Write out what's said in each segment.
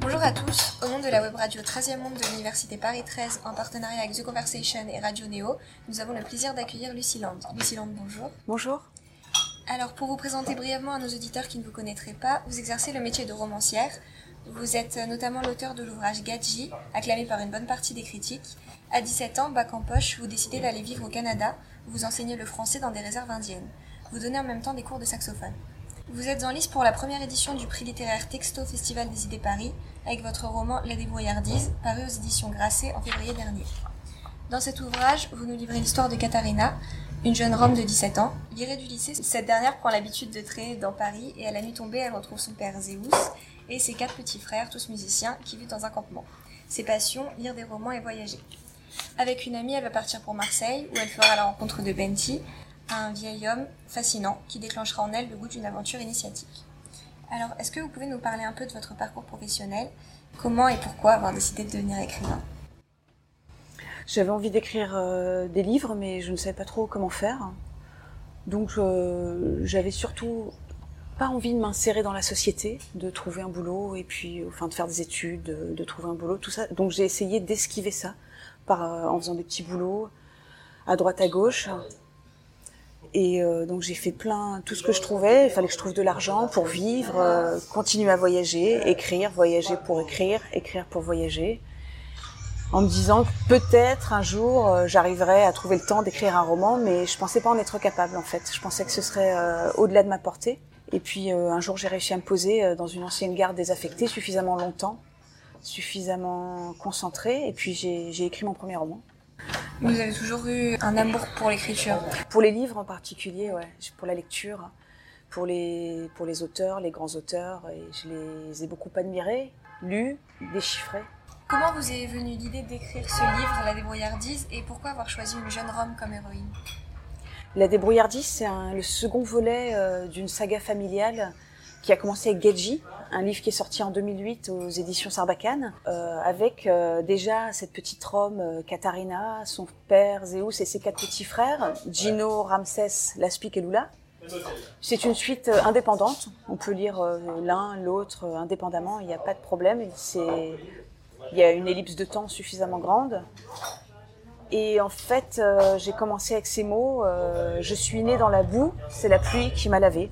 Bonjour à tous, au nom de la web radio 13e monde de l'Université Paris 13 en partenariat avec The Conversation et Radio Néo, nous avons le plaisir d'accueillir Lucie Land. Lucie Land, bonjour. Bonjour. Alors pour vous présenter brièvement à nos auditeurs qui ne vous connaîtraient pas, vous exercez le métier de romancière. Vous êtes notamment l'auteur de l'ouvrage Gadji, acclamé par une bonne partie des critiques. À 17 ans, bac en poche, vous décidez d'aller vivre au Canada, vous enseignez le français dans des réserves indiennes. Vous donnez en même temps des cours de saxophone. Vous êtes en lice pour la première édition du prix littéraire Texto Festival des idées Paris, avec votre roman La débrouillardise, paru aux éditions Grasset en février dernier. Dans cet ouvrage, vous nous livrez l'histoire de Katharina, une jeune Rome de 17 ans. Virée du lycée, cette dernière prend l'habitude de traîner dans Paris et à la nuit tombée, elle retrouve son père Zéus et ses quatre petits frères, tous musiciens, qui vivent dans un campement. Ses passions, lire des romans et voyager. Avec une amie, elle va partir pour Marseille, où elle fera la rencontre de Benti, un vieil homme fascinant qui déclenchera en elle le goût d'une aventure initiatique. Alors, est-ce que vous pouvez nous parler un peu de votre parcours professionnel? Comment et pourquoi avoir décidé de devenir écrivain? J'avais envie d'écrire euh, des livres, mais je ne savais pas trop comment faire. Donc, euh, j'avais surtout pas envie de m'insérer dans la société, de trouver un boulot et puis, enfin, de faire des études, de, trouver un boulot, tout ça. Donc, j'ai essayé d'esquiver ça euh, en faisant des petits boulots à droite à gauche. Et donc j'ai fait plein, tout ce que je trouvais. Il fallait que je trouve de l'argent pour vivre, continuer à voyager, écrire, voyager pour écrire, écrire pour voyager. En me disant que peut-être un jour euh, j'arriverais à trouver le temps d'écrire un roman, mais je pensais pas en être capable en fait. Je pensais que ce serait euh, au-delà de ma portée. Et puis euh, un jour j'ai réussi à me poser euh, dans une ancienne gare désaffectée suffisamment longtemps, suffisamment concentrée, et puis j'ai j'ai écrit mon premier roman. Vous avez toujours eu un amour pour l'écriture? Pour les livres en particulier, ouais, pour la lecture, pour les, pour les auteurs, les grands auteurs, et je les ai beaucoup admirés, lus, déchiffrés. Comment vous est venue l'idée d'écrire ce livre, La débrouillardise, et pourquoi avoir choisi une jeune Rome comme héroïne? La débrouillardise, c'est le second volet euh, d'une saga familiale qui a commencé avec Gedji, un livre qui est sorti en 2008 aux éditions Sarbacane, euh, avec euh, déjà cette petite Rome, euh, Katharina, son père Zéus et ses quatre petits frères, Gino, Ramsès, Laspic et Lula. C'est une suite indépendante. On peut lire l'un, l'autre indépendamment. Il n'y a pas de problème. C'est, il y a une ellipse de temps suffisamment grande. Et en fait, euh, j'ai commencé avec ces mots. euh, je suis née dans la boue. C'est la pluie qui m'a lavé.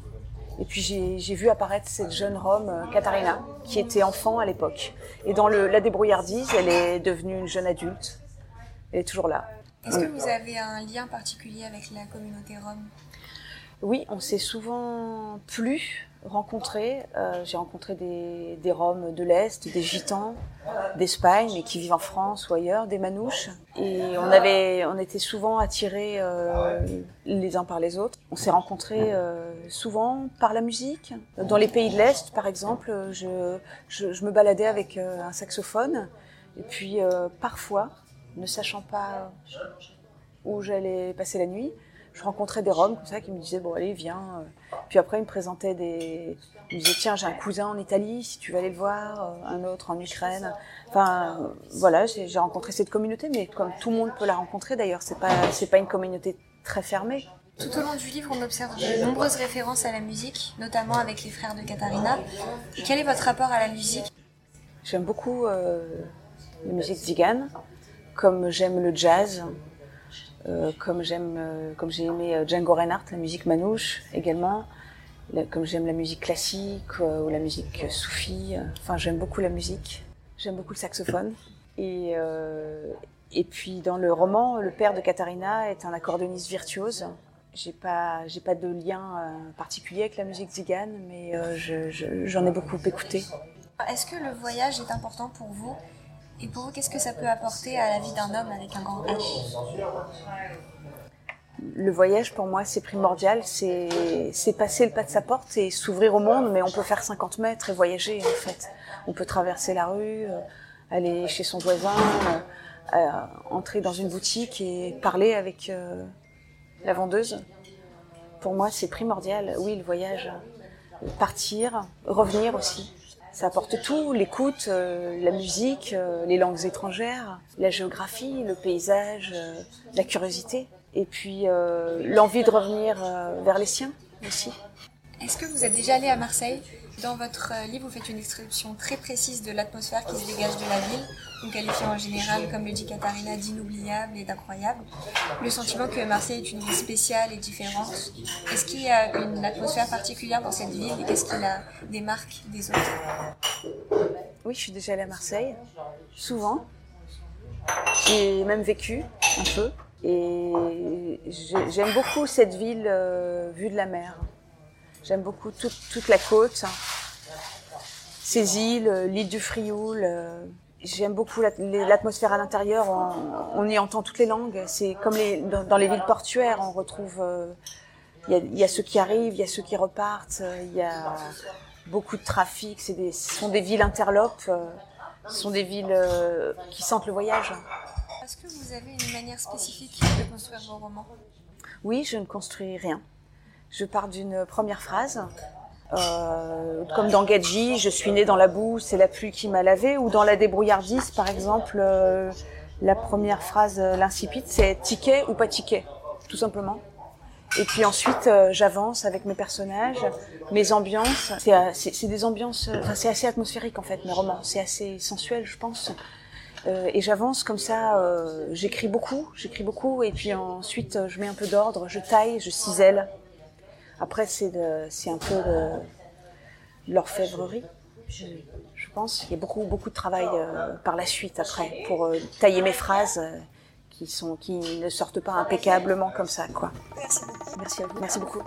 Et puis j'ai vu apparaître cette jeune Rome, euh, Katharina, qui était enfant à l'époque. Et dans le, la débrouillardise, elle est devenue une jeune adulte. Elle est toujours là. Est-ce que vous avez un lien particulier avec la communauté Rome? Oui, on s'est souvent plus rencontrés. Euh, J'ai rencontré des, des Roms de l'Est, des Gitans d'Espagne, mais qui vivent en France ou ailleurs, des Manouches. Et on avait, on était souvent attirés euh, les uns par les autres. On s'est rencontrés euh, souvent par la musique. Dans les pays de l'Est, par exemple, je, je, je me baladais avec euh, un saxophone. Et puis euh, parfois, ne sachant pas où j'allais passer la nuit, je rencontrais des Roms comme ça qui me disaient bon allez viens. Puis après ils me présentaient des, ils me disaient tiens j'ai un cousin en Italie si tu veux aller le voir, un autre en Ukraine. Enfin voilà j'ai j'ai rencontré cette communauté mais comme tout le monde peut la rencontrer d'ailleurs c'est pas c'est pas une communauté très fermée. Tout au long du livre, on observe de nombreuses références à la musique, notamment avec les frères de Katharina. Quel est votre rapport à la musique? J'aime beaucoup euh, la musique zigane, comme j'aime le jazz, euh, comme j'aime, euh, comme j'ai aimé euh, Django Reinhardt, la musique manouche également, comme j'aime la musique classique ou la musique soufie. Enfin, j'aime beaucoup la musique. J'aime beaucoup le saxophone. Et et puis dans le roman, le père de Katharina est un accordéoniste virtuose. J'ai pas, j'ai pas de lien particulier avec la musique zigane, mais je- je- j'en ai beaucoup écouté. Est-ce que le voyage est important pour vous? Et pour vous, qu'est-ce que ça peut apporter à la vie d'un homme avec un grand H? Le voyage, pour moi, c'est primordial. C'est passer le pas de sa porte et s'ouvrir au monde, mais on peut faire 50 mètres et voyager, en fait. On peut traverser la rue, euh, aller chez son voisin, euh, euh, entrer dans une boutique et parler avec la vendeuse. Pour moi, c'est primordial. Oui, le voyage. Partir, revenir aussi. Ça apporte tout, l'écoute, euh, la musique, euh, les langues étrangères, la géographie, le paysage, euh, la curiosité. et puis l'envie de revenir vers les siens aussi. Est-ce que vous êtes déjà allé à Marseille? Dans votre livre, vous faites une description très précise de l'atmosphère qui se dégage de la ville, vous qualifiant en général, comme le dit Katharina, d'inoubliable et d'incroyable. Le sentiment que Marseille est une ville spéciale et différente. Est-ce qu'il y a une atmosphère particulière dans cette ville et qu'est-ce qui la démarque des autres? Oui, je suis déjà allée à Marseille, souvent. J'ai même vécu un peu. Et j'aime beaucoup cette ville euh, vue de la mer. J'aime beaucoup toute la côte, ces îles, euh, l'île du Frioul. Euh, j'aime beaucoup l'atmosphère à l'intérieur. On, y entend toutes les langues. C'est comme les, dans, les villes portuaires, on retrouve. Il y, a, ceux qui arrivent, il y a ceux qui repartent. Il y a beaucoup de trafic. C'est des, ce sont des villes interlopes. Ce sont des villes qui sentent le voyage. Est-ce que vous avez une manière spécifique de construire vos romans? Oui, je ne construis rien. Je pars d'une première phrase. Euh, comme dans Gadji, je suis née dans la boue, c'est la pluie qui m'a lavé. Ou dans La débrouillardise, par exemple, euh, la première phrase, euh, l'incipite, c'est ticket ou pas ticket, tout simplement. Et puis ensuite, j'avance avec mes personnages, mes ambiances. C'est des ambiances, c'est assez atmosphérique en fait, mes romans. C'est assez sensuel, je pense. Et j'avance comme ça, j'écris beaucoup, j'écris beaucoup, et puis ensuite je mets un peu d'ordre, je taille, je cisèle. Après c'est un peu de, l'orfèvrerie, je, je, pense. Il y a beaucoup beaucoup de travail par la suite après pour tailler mes phrases qui sont qui ne sortent pas impeccablement comme ça quoi. Merci beaucoup. Merci à vous. Merci beaucoup.